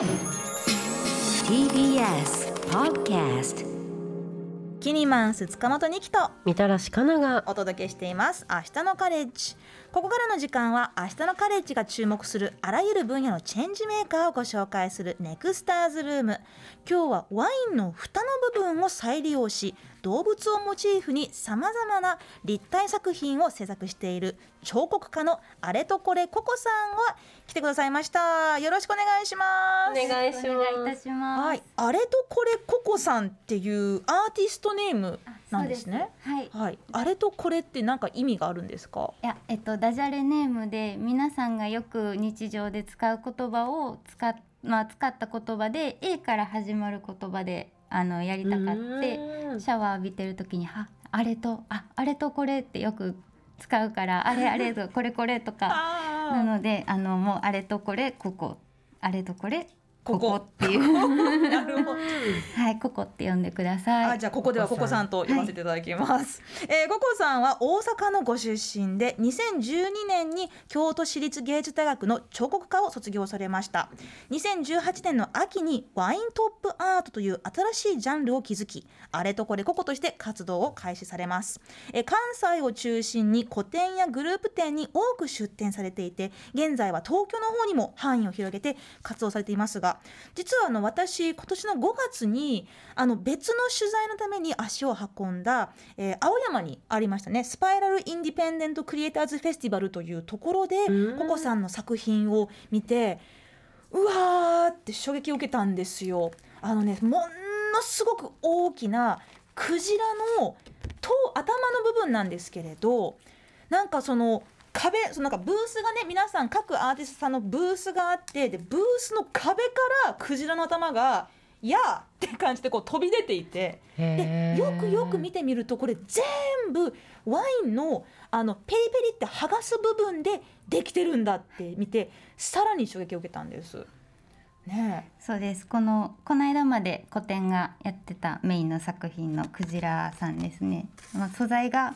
TBS Podcast キニマンス塚本二木とみたらしかながお届けしています。明日のカレッジ。ここからの時間は明日のカレッジが注目するあらゆる分野のチェンジメーカーをご紹介するネクスターズルーム。今日はワインの蓋の部分を再利用し動物をモチーフにさまざまな立体作品を制作している彫刻家のあれとこれココさんは来てくださいましたよろしくお願いしますお願いします。はい、あれとこれココさんっていうアーティストネームなんですね。はい。いはい、あれとこれって何か意味があるんですか？や、えっと、ダジャレネームで、皆さんがよく日常で使う言葉を使っ、まあ、使った言葉で、A から始まる言葉で、あの、やりたかって。シャワー浴びてる時に、は、あれと、あ、あれとこれってよく使うから、あれあれと、これこれとか。なので、あの、もう、あれとこれ、ここ。あれとこれ。ここっていう。なるほど。はい、ここって呼んでください。あ、じゃあここではココさんと呼ばせていただきます。えー、ココさんは大阪のご出身で、2012年に京都市立芸術大学の彫刻科を卒業されました。2018年の秋にワイントップアートという新しいジャンルを築き、あれとこれココとして活動を開始されます。えー関西を中心に個展やグループ展に多く出展されていて、現在は東京の方にも範囲を広げて活動されていますが、実はあの私今年の5月にあの別の取材のために足を運んだ、えー青山にありましたね。スパイラルインディペンデントクリエイターズフェスティバルというところでうん。ココさんの作品を見てうわーって衝撃を受けたんですよ。あのねものすごく大きなクジラの頭頭の部分なんですけれどなんかその壁そのなんかブースがね皆さん各アーティストさんのブースがあってでブースの壁からクジラの頭が「やー!」って感じでこう飛び出ていてでよくよく見てみるとこれ全部ワインのあのペリペリって剥がす部分でできてるんだって見てさらに衝撃を受けたんです。ねそうですこのこの間まで個展がやってたメインの作品のクジラさんですね、まあ、素材が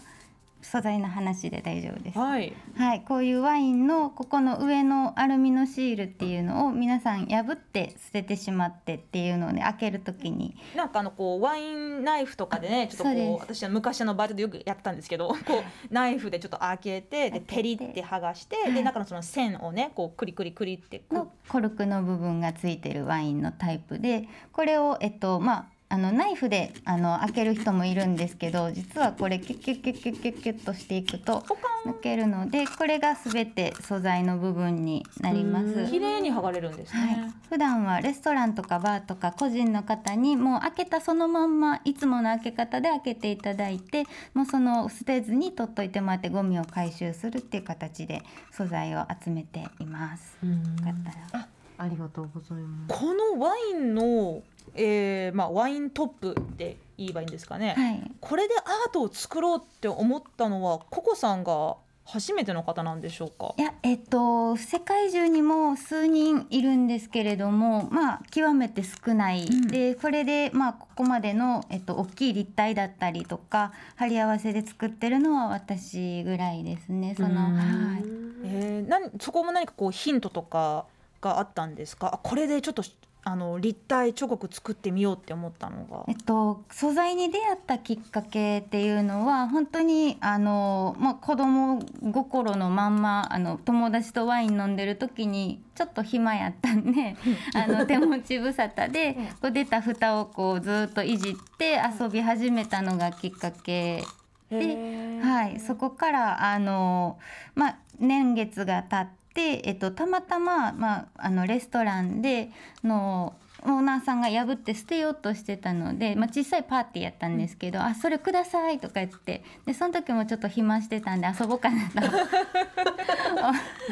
素材の話で大丈夫です。え、はい。はい、こういうワインのここの上のアルミのシールっていうのを皆さん破って捨ててしまってっていうのをね開ける時に。なんかあのこうワインナイフとかでねちょっとこう私は昔のバイトでよくやったんですけどこうナイフでちょっと開けてでペリって剥がしてはい。で中のその線をねこうクリクリクリってコルクの部分がついてるワインのタイプでこれをえっとまああのナイフであの開ける人もいるんですけど実はこれキュッキュッキュッキュッキュッキュッとしていくと抜けるのでこれが全て素材の部分になります。綺麗に剥がれるんですはいね。、普段はレストランとかバーとか個人の方にもう開けたそのまんまいつもの開け方で開けていただいてもうその捨てずに取っといてもらってゴミを回収するっていう形で素材を集めています。うんよかったらありがとうございます。このワインの、えーまあ、ワイントップって言えばいいんですかね、はい。これでアートを作ろうって思ったのはココさんが初めての方なんでしょうか？いやえっと世界中にも数人いるんですけれどもまあ極めて少ない、うん。でこれでまあここまでの、えっと、大きい立体だったりとか貼り合わせで作ってるのは私ぐらいですね。そのうん。はい。えー、何そこも何かこうヒントとかがあったんですか？あこれでちょっとあの立体彫刻作ってみようって思ったのが。えっと、素材に出会ったきっかけっていうのは本当にあの、まあ、子供心のまんまあの友達とワイン飲んでる時にちょっと暇やったんで あの手持ち無沙汰でこう出た蓋をこうずっといじって遊び始めたのがきっかけへで、ー。はい、そこからあの、まあ、年月が経って、えっと、たまたま、まあ、あのレストランでのオーナーさんが破って捨てようとしてたので、まあ、小さいパーティーやったんですけど「あそれください」とか言ってでその時もちょっと暇してたんで遊ぼうかなと。手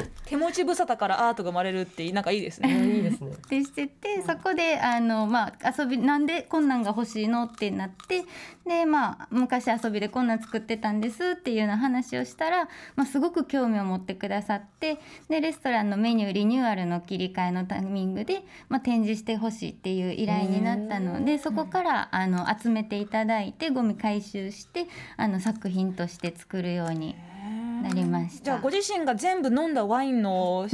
持ち無沙汰からアートが生まれるってなんかいいですね。いいですね。でしててそこであの、まあ、遊びなんでこんなんが欲しいのってなってで、まあ、昔遊びでこんなん作ってたんですっていうような話をしたら、まあ、すごく興味を持ってくださってでレストランのメニューリニューアルの切り替えのタイミングで、まあ、展示してほしいっていう依頼になったのでそこからあの集めていただいてゴミ回収してあの作品として作るようになりました。じゃあご自身が全部飲んだワインのわ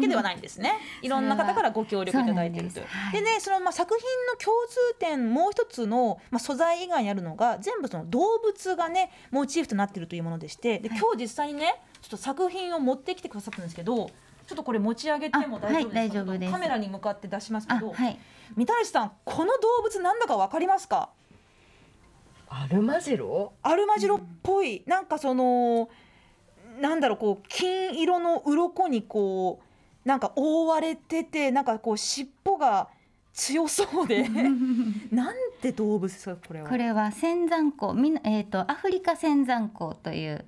けではないんですね。いろんな方からご協力いただいていると。いう。でねそのまあ作品の共通点もう一つのまあ素材以外にあるのが全部その動物がねモチーフとなっているというものでしてではい。今日実際にねちょっと作品を持ってきてくださったんですけど。ちょっとこれ持ち上げても大丈夫ですはい大丈夫です。カメラに向かって出しますけど、あはい。三谷さんこの動物なんだかわかりますか？アルマジロ？アルマジロっぽい、なんかそのなんだろうこう金色の鱗にこうなんか覆われててなんかこう尻尾が強そうで。なんて動物ですかこれは。これは仙山湖みなえっ、とアフリカ仙山湖という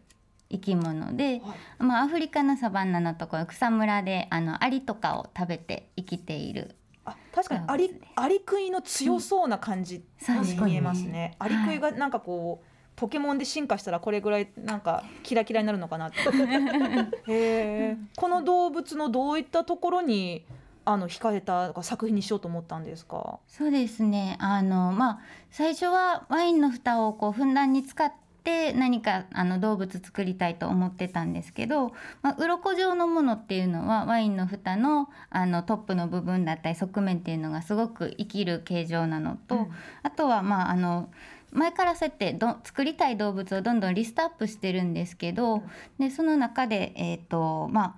生き物で、はい。まあアフリカのサバンナのところ草むらであのアリとかを食べて生きているあ確かにアリアリクイの強そうな感じに見えますね。アリクイがなんかこう、ポケモンで進化したらこれぐらいなんかキラキラになるのかなって。この動物のどういったところにあの惹かれた作品にしようと思ったんですか？そうですねあのまあ最初はワインの蓋をこうふんだんに使って何かあの動物作りたいと思ってたんですけど、まあ、鱗状のものっていうのはワインの蓋のあのトップの部分だったり側面っていうのがすごく生きる形状なのと、うんあとはまああの前からそうやってど作りたい動物をどんどんリストアップしてるんですけど、でその中で、えーとまあ、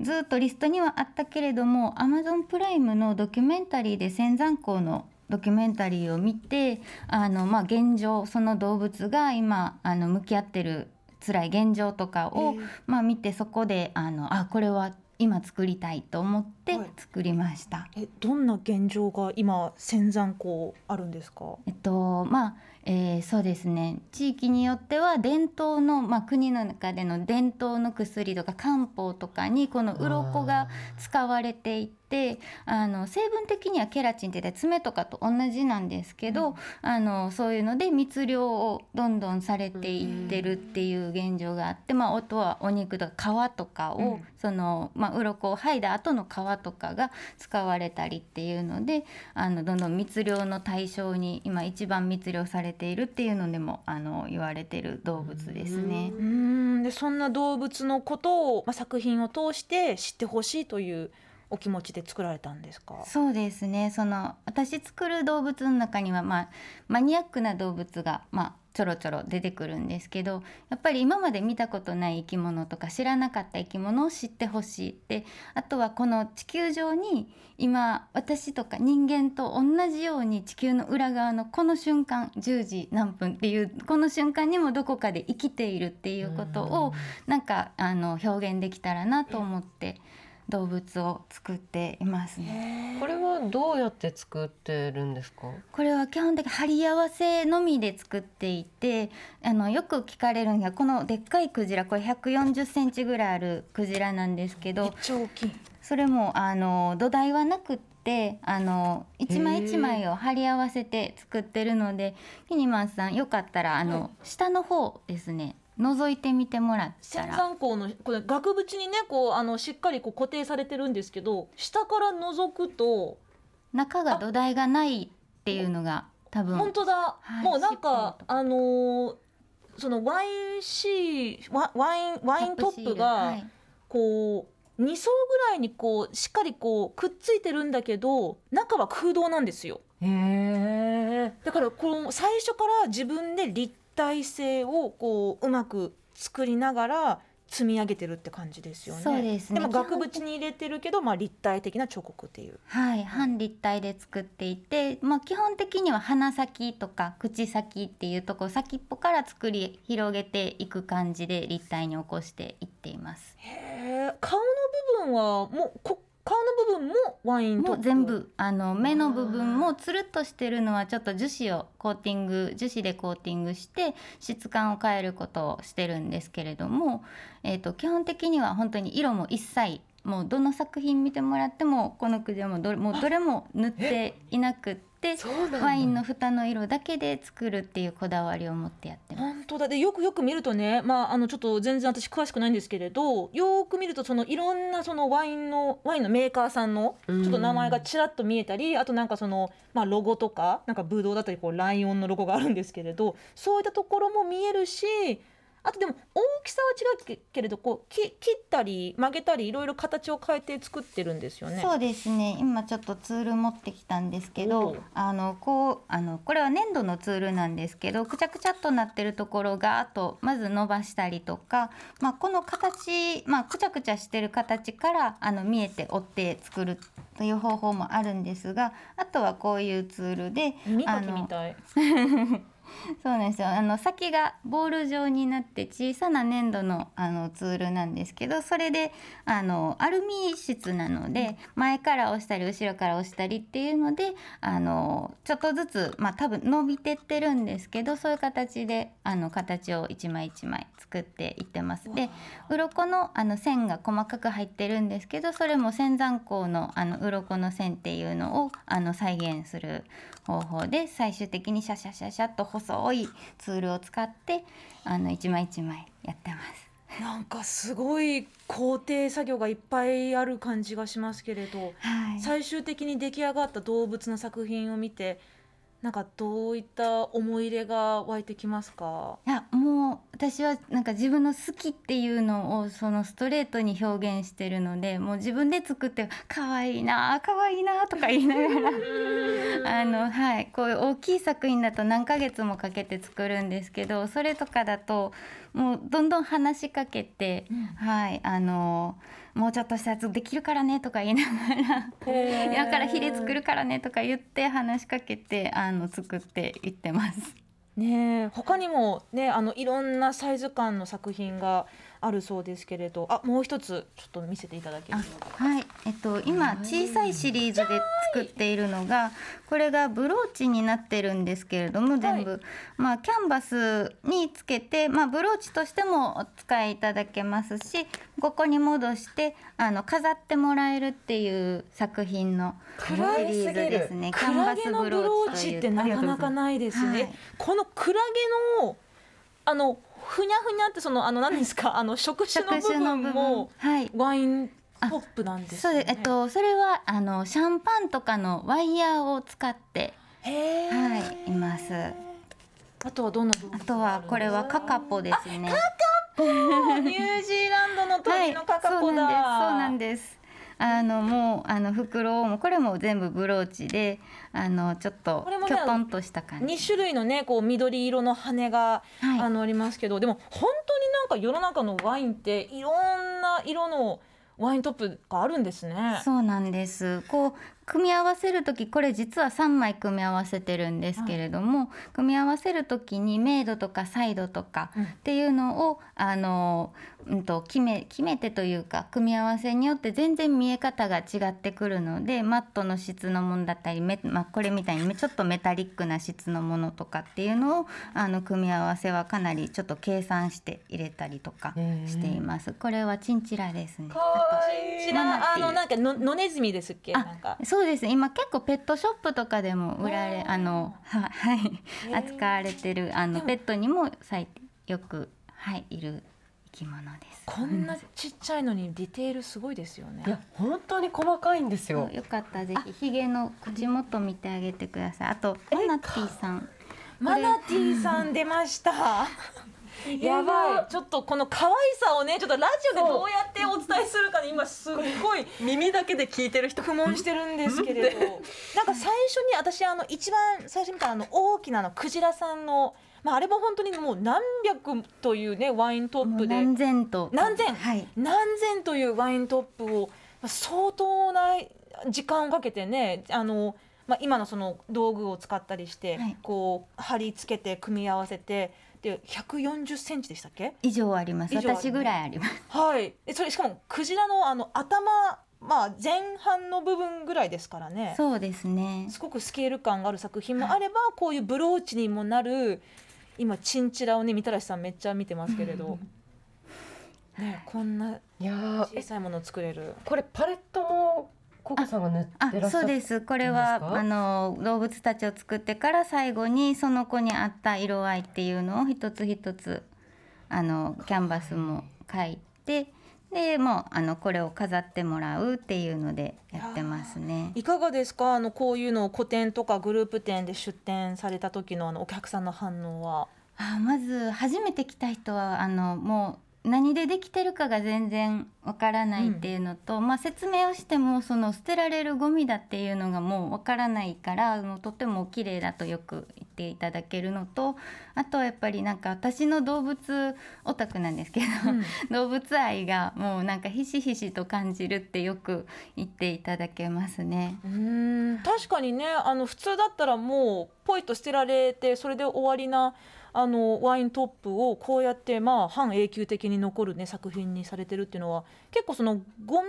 ずっとリストにはあったけれども Amazon プライムのドキュメンタリーで仙山港のドキュメンタリーを見てあの、まあ、現状その動物が今あの向き合ってる辛い現状とかを、まあ、見てそこであのあこれは今作りたいと思ってはい作りました。えどんな現状が今仙山港あるんですか？えっとまあえーそうですね。地域によっては伝統の、まあ、国の中での伝統の薬とか漢方とかにこの鱗が使われていてあの成分的にはケラチンって爪とかと同じなんですけど、あのそういうので密漁をどんどんされていってるっていう現状があって、まあ、あとはお肉とか皮とかを、うん。その、まあ、鱗を剥いだ後の皮とかが使われたりっていうのであのどんどん密漁の対象に今一番密漁されているっていうのでもあの言われてる動物ですね。うーんでそんな動物のことを、まあ、作品を通して知ってほしいというお気持ちで作られたんですか？そうですねその私作る動物の中には、まあ、マニアックな動物が、まあ、ちょろちょろ出てくるんですけどやっぱり今まで見たことない生き物とか知らなかった生き物を知ってほしいってあとはこの地球上に今私とか人間と同じように地球の裏側のこの瞬間10時何分っていうこの瞬間にもどこかで生きているっていうことをなんかあの表現できたらなと思って動物を作っていますね。これはどうやって作ってるんですか？これは基本的に貼り合わせのみで作っていてあのよく聞かれるんがこのでっかいクジラこれ140センチぐらいあるクジラなんですけめっどちゃ大きい。それもあの土台はなくってあの一枚一枚を貼り合わせて作ってるのでキニマンさんよかったらあの、はい下の方ですね覗いてみてもらった仙ら山港のこれ額縁にねこうあのしっかりこう固定されてるんですけど下から覗くと中が土台がないっていうのが多分本当だ、はいもうなんかあのーそのワインシーワワインワイントップがはい。こう2層ぐらいにこうしっかりこうくっついてるんだけど中は空洞なんですよ。へえだからこの最初から自分で立体性をこううまく作りながら積み上げてるって感じですよね。そうですねでも額縁に入れてるけど、まあ立体的な彫刻っていう。はい、半立体で作っていて、まあ、基本的には鼻先とか口先っていうところ先っぽから作り広げていく感じで立体に起こしていっています。へえ、顔の部分はもうこ顔の部分もワイン。もう全部あの目の部分もつるっとしてるのはちょっと樹脂をコーティング樹脂でコーティングして質感を変えることをしてるんですけれども、えー、と基本的には本当に色も一切もうどの作品見てもらってもこのクジラもどれもうどれも塗っていなくってワインの蓋の色だけで作るっていうこだわりを持ってやってます。本当だ。でよくよく見るとね、まあ、あのちょっと全然私詳しくないんですけれどよく見るとそのいろんなそのワインのワインのメーカーさんのちょっと名前がちらっと見えたりあとなんかその、まあ、ロゴとかなんかブドウだったりこうライオンのロゴがあるんですけれどそういったところも見えるしあとでも大きさは違うけけれどこうき切ったり曲げたりいろいろ形を変えて作ってるんですよね。そうですね今ちょっとツール持ってきたんですけおどうあのこうあのこれは粘土のツールなんですけどくちゃくちゃっとなってるところがあとまず伸ばしたりとか、まあ、この形、まあ、くちゃくちゃしてる形からあの見えて折って作るという方法もあるんですがあとはこういうツールでみたい。そうなんですよあの先がボール状になって小さな粘土のあのツールなんですけどそれであのアルミ質なので前から押したり後ろから押したりっていうのであのちょっとずつまあ多分伸びてってるんですけどそういう形であの形を一枚一枚作っていってます。で鱗のあの線が細かく入ってるんですけどそれも仙山港のあの鱗の線っていうのをあの再現する方法で最終的にシャシャシャシャっと細いツールを使ってあの一枚一枚やってます。なんかすごい工程作業がいっぱいある感じがしますけれど、はい、最終的に出来上がった動物の作品を見てなんかどういった思い入れが湧いてきますか？いやもう私はなんか自分の好きっていうのをそのストレートに表現してるのでもう自分で作って可愛いな可愛いなとか言いながら。あのはいこういう大きい作品だと何ヶ月もかけて作るんですけどそれとかだともうどんどん話しかけて、はいあのもうちょっとしたやつできるからねとか言いながらだからヒレ作るからねとか言って話しかけてあの作っていってます。ねえ他にもねあのいろんなサイズ感の作品があるそうですけれど。あもう一つちょっと見せていただける？あでしょうかはい、えっと今小さいシリーズで作っているのがこれがブローチになってるんですけれども全部、まあキャンバスにつけてまあブローチとしてもお使いいただけますしここに戻してあの飾ってもらえるっていう作品のシリーズですね。キャンバスクラゲのブローチってなかなかないですね、はい。このクラゲのあのふにゃふにゃってそのあの何ですか？あの触手の部分分。もはい。ワイントップなんですそうよねです。えっとそれはあのシャンパンとかのワイヤーを使ってはいいます。あとはどんなあとはこれはカカポですね。ニュージーランドの鳥のカカポだ、そうなんです。そうなんです。あのもうあの袋もこれも全部ブローチであのちょっとこれもねきょとんとした感じ。二種類のねこう緑色の羽が、はいあのありますけどでも本当になんか世の中のワインっていろんな色のワイントップがあるんですね。そうなんです。こう組み合わせる時これ実は3枚組み合わせてるんですけれども、組み合わせる時に明度とか彩度とかうんっていうのをあの、うん、と決め決めてというか組み合わせによって全然見え方が違ってくるのでマットの質のものだったりめ、まあ、これみたいにめちょっとメタリックな質のものとかっていうのをあの組み合わせはかなりちょっと計算して入れたりとかしています。これはチンチラですね。かわいい。こちらマナティーあのなんかの野ネズミですっけ？そうです。ね今結構ペットショップとかでも売られあのは はい扱われてるあのペットにも最よくはいいる生き物です。こんなちっちゃいのにディテールすごいですよね。い。や本当に細かいんですよ。よかった。らぜひひげの口元見てあげてください。あとマナティーさん。マナティーさん出ました。やばい。ちょっとこの可愛さをねちょっとラジオでどうやってお伝えするかに今すっごい。耳だけで聞いてる人苦悶してるんですけれど。なんか最初に私あの一番最初に見たあの大きなあのクジラさんの、まあ、あれも本当にもう何百というねワイントップで。何千と。何千？はい。何千というワイントップをまあ相当な時間をかけてねあの、まあ、今のその道具を使ったりして、はい。こう貼り付けて組み合わせてで140センチでしたっけ？以上あります。私ぐらいあります。はい。でそれしかもクジラのあの頭まあ前半の部分ぐらいですからね。そうですね。すごくスケール感がある作品もあればこういうブローチにもなる今チンチラをねみたらしさんめっちゃ見てますけれど、ね、こんないや小さいものを作れる。これパレットもココさんが塗ってらっしゃるあそうです。これはあの動物たちを作ってから最後にその子に合った色合いっていうのを一つ一つあのキャンバスも書いてでもうあのこれを飾ってもらうっていうのでやってますね。いかがですか？あのこういうのを個展とかグループ展で出展された時のあのお客さんの反応は。あまず初めて来た人はあのもう何でできてるかが全然わからないっていうのと、まあ、説明をしてもその捨てられるゴミだっていうのがもうわからないからもうとても綺麗だとよく言っていただけるのとあとはやっぱりなんか私の動物オタクなんですけど、動物愛がもうなんかひしひしと感じるってよく言っていただけますね。うん確かにねあの普通だったらもうポイと捨てられてそれで終わりなあのワイントップをこうやってまあ半永久的に残るね作品にされてるっていうのは結構そのゴミ問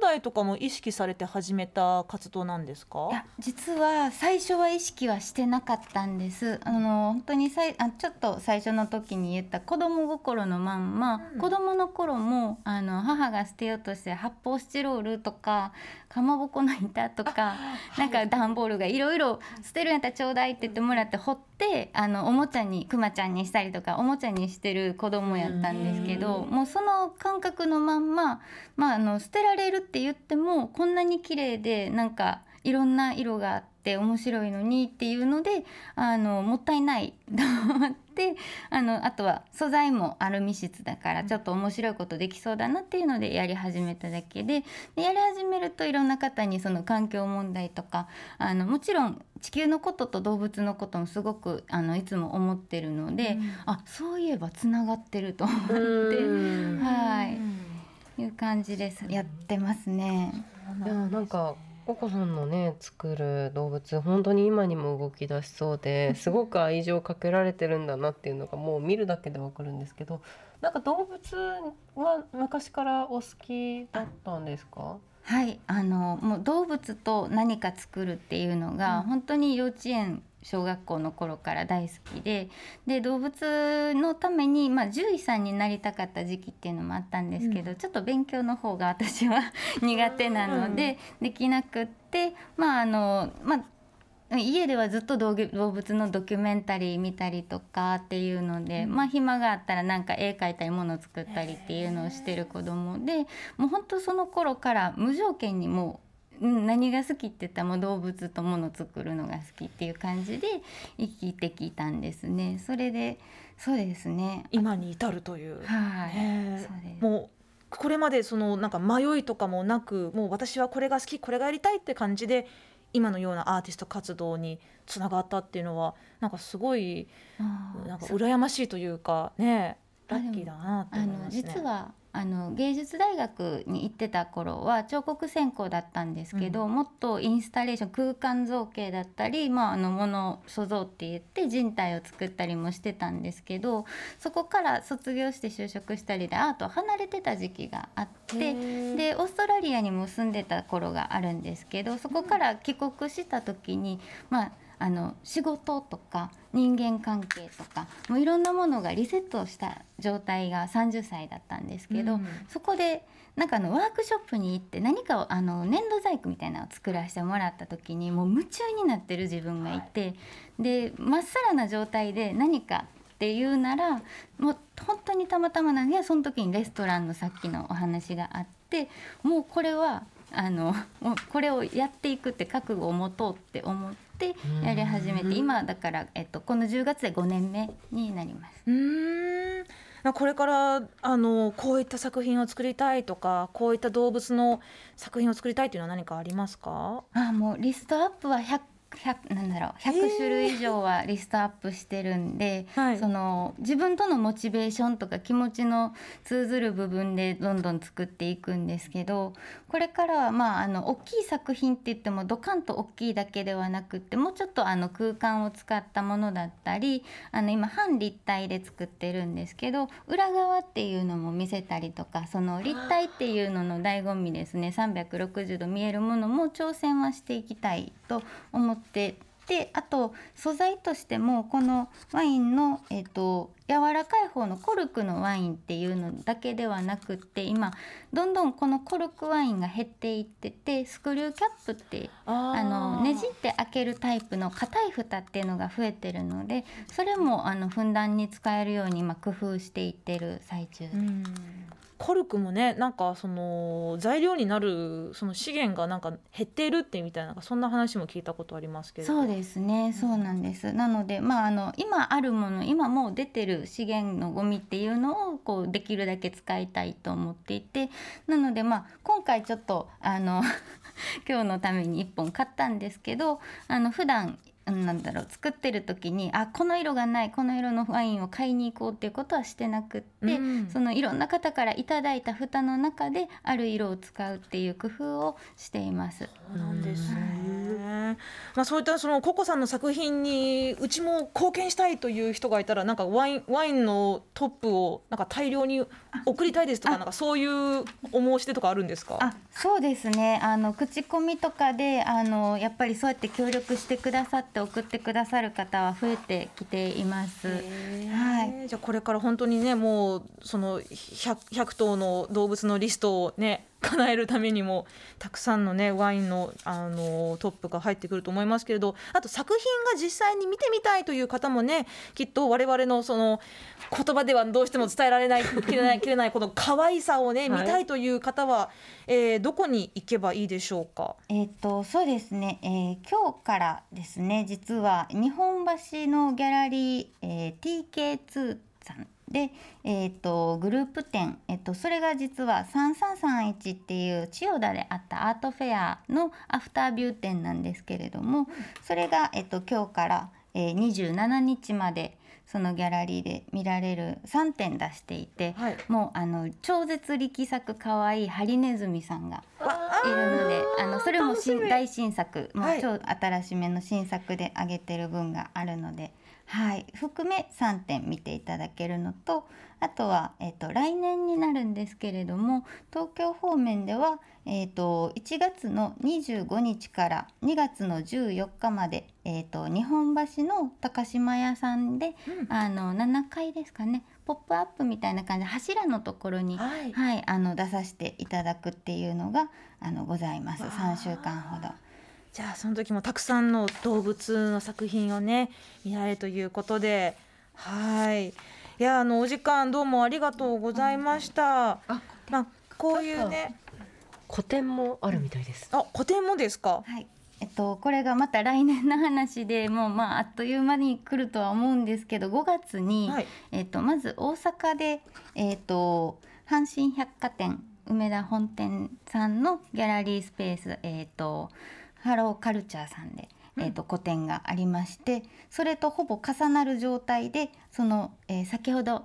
題とかも意識されて始めた活動なんですか？いや実は最初は意識はしてなかったんです。あの本当にさいあちょっと最初の時に言った子供心のまんま、うん。子供の頃もあの母が捨てようとして発泡スチロールとかかまぼこの板とかなんか段ボールがいろいろ捨てるんやったらちょうだいって言ってもらって掘ってあのおもちゃにくまちゃんにしたりとかおもちゃにしてる子供やったんですけどもうその感覚のまんま、まあ、あの捨てられるって言ってもこんなに綺麗でなんかいろんな色があって面白いのにっていうのであのもったいない。と思ってあのあとは素材もアルミ質だからちょっと面白いことできそうだなっていうのでやり始めただけででやり始めるといろんな方にその環境問題とかあのもちろん地球のことと動物のこともすごくあのいつも思ってるので、あそういえばつながってると思って。うんはいいう感じです。やってますね。いやなんかココさんのね作る動物本当に今にも動き出しそうで すごく愛情かけられてるんだなっていうのがもう見るだけでわかるんですけどなんか動物は昔からお好きだったんですか？はい、あのもう動物と何か作るっていうのが、うん。本当に幼稚園小学校の頃から大好きでで動物のために、まあ、獣医さんになりたかった時期っていうのもあったんですけど、ちょっと勉強の方が私は 苦手なので、できなくってまああのまあ家ではずっと動物のドキュメンタリー見たりとかっていうので、まあ暇があったらなんか絵描いたり物作ったりっていうのをしてる子供でもう本当その頃から無条件にもう、うん、何が好きって言ったらもう動物と物作るのが好きっていう感じで生きてきたんですね。それでそうですね。今に至るという。はい、ねそうです。もうこれまでそのなんか迷いとかもなくもう私はこれが好きこれがやりたいって感じで今のようなアーティスト活動につながったっていうのはなんかすごいなんか羨ましいというかねラッキーだなあの。実はあの芸術大学に行ってた頃は彫刻専攻だったんですけど、もっとインスタレーション空間造形だったり、まあ、あの物塑造って言って人体を作ったりもしてたんですけどそこから卒業して就職したりでアートを離れてた時期があって。でオーストラリアにも住んでた頃があるんですけどそこから帰国した時に、まあ、あの仕事とか人間関係とかもういろんなものがリセットした状態が30歳だったんですけど、うん。そこでなんかあのワークショップに行って何かをあの粘土細工みたいなのを作らせてもらった時にもう夢中になってる自分がいて、でまっさらな状態で何かっていうならもう本当にたまたまなんでその時にレストランのさっきのお話があってもうこれはあのもうこれをやっていくって覚悟を持とうって思ってやり始めて今だから、えっと、この10月で5年目になります。うーん。これからあのこういった作品を作りたいとかこういった動物の作品を作りたいっていうのは何かありますか？あもうリストアップは100 100なんだろう100種類以上はリストアップしてるんで、はい。その自分とのモチベーションとか気持ちの通ずる部分でどんどん作っていくんですけどこれからはまああの大きい作品って言ってもドカンと大きいだけではなくってもうちょっとあの空間を使ったものだったりあの今半立体で作ってるんですけど裏側っていうのも見せたりとかその立体っていうのの醍醐味ですね。360度見えるものも挑戦はしていきたいと思ってであと素材としてもこのワインの、えっと柔らかい方のコルクのワインっていうのだけではなくって今どんどんこのコルクワインが減っていっててスクリューキャップってああのねじって開けるタイプの硬い蓋っていうのが増えてるのでそれもあのふんだんに使えるように今工夫していってる最中です。コルクもねなんかその材料になるその資源がなんか減っているってみたいなそんな話も聞いたことありますけど。そうですね。そうなんです。なのでまああの今あるもの今もう出てる資源のゴミっていうのをこうできるだけ使いたいと思っていてなのでまあ今回ちょっとあの 今日のために1本買ったんですけどあの普段なんだろう作ってる時にあこの色がないこの色のワインを買いに行こうっていうことはしてなくって、うんそのいろんな方からいただいた蓋の中である色を使うっていう工夫をしています。そうなんですね。まあそういったそのココさんの作品にうちも貢献したいという人がいたらなんかワインワインのトップをなんか大量に送りたいですとかあなんかそういうお申し出とかあるんですか？あそうですねあの口コミとかであのやっぱりそうやって協力してくださって送ってくださる方は増えてきています。はいじゃあこれから本当にねもうその 100, 100頭の動物のリストをね叶えるためにもたくさんのねワインのあのトップが入ってくると思いますけれどあと作品が実際に見てみたいという方もねきっと我々のその言葉ではどうしても伝えられないきれないきれないこの可愛さをね見はいたいという方は、えーどこに行けばいいでしょうか？えっ、とそうですね、えー今日からですね実は日本橋のギャラリー、えー TK2 さんで、えー、とグループ展、えっとそれが実は3331っていう千代田であったアートフェアのアフタービュー展なんですけれどもそれが、えっと今日から、えー27日までそのギャラリーで見られる3点出していて、はい。もうあの超絶力作かわいいハリネズミさんがいるのであのそれも新大新作もうはい。超新しめの新作で上げてる分があるので、はい、含め3点見ていただけるのとあとは、えっと来年になるんですけれども東京方面では、えっと1月の25日から2月の14日まで、えっと日本橋の高島屋さんで、あの7階ですかねポップアップみたいな感じで柱のところに、はい。はい、あの出させていただくっていうのがあのございます。わあ。3週間ほど。じゃあその時もたくさんの動物の作品をね見られるということではいいやあのお時間どうもありがとうございました。あまあこういうね個展もあるみたいです。あ個展もですか？はいえっと、これがまた来年の話でもうまああっという間に来るとは思うんですけど5月に、はいえっと、まず大阪で、えっと、阪神百貨店梅田本店さんのギャラリースペース、えっと、ハローカルチャーさんで、えっと、個展がありましてそれとほぼ重なる状態でその、えー先ほど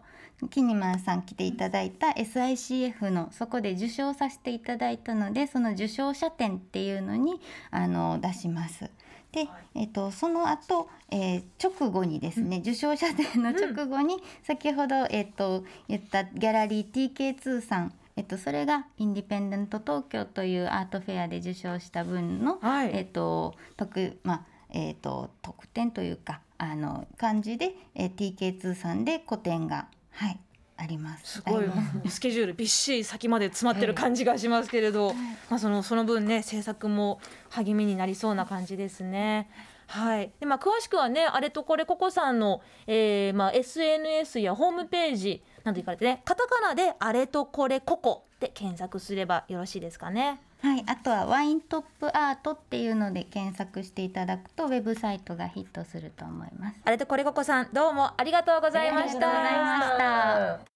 キニマンさん来ていただいた SICF のそこで受賞させていただいたのでその受賞者展っていうのにあの出します。で、えっとその後、えー直後にですね、受賞者展の直後に、先ほど、えっと言ったギャラリー TK2 さんえっと、それがインディペンデント東京というアートフェアで受賞した分の、はいえっと特まあえっと特典というかあの感じで、えー TK2 さんで個展がはいあります。すごいスケジュールびっしり先まで詰まってる感じがしますけれど、まあそのその分ね制作も励みになりそうな感じですね。はい。でまあ詳しくはねあれとこれここさんの、えーまあ SNS やホームページなど行かれてねカタカナであれとこれここで検索すればよろしいですかね。はい、あとはワイントップアートっていうので検索していただくとウェブサイトがヒットすると思います。あれとこれここさんどうもありがとうございました。ありがとうございました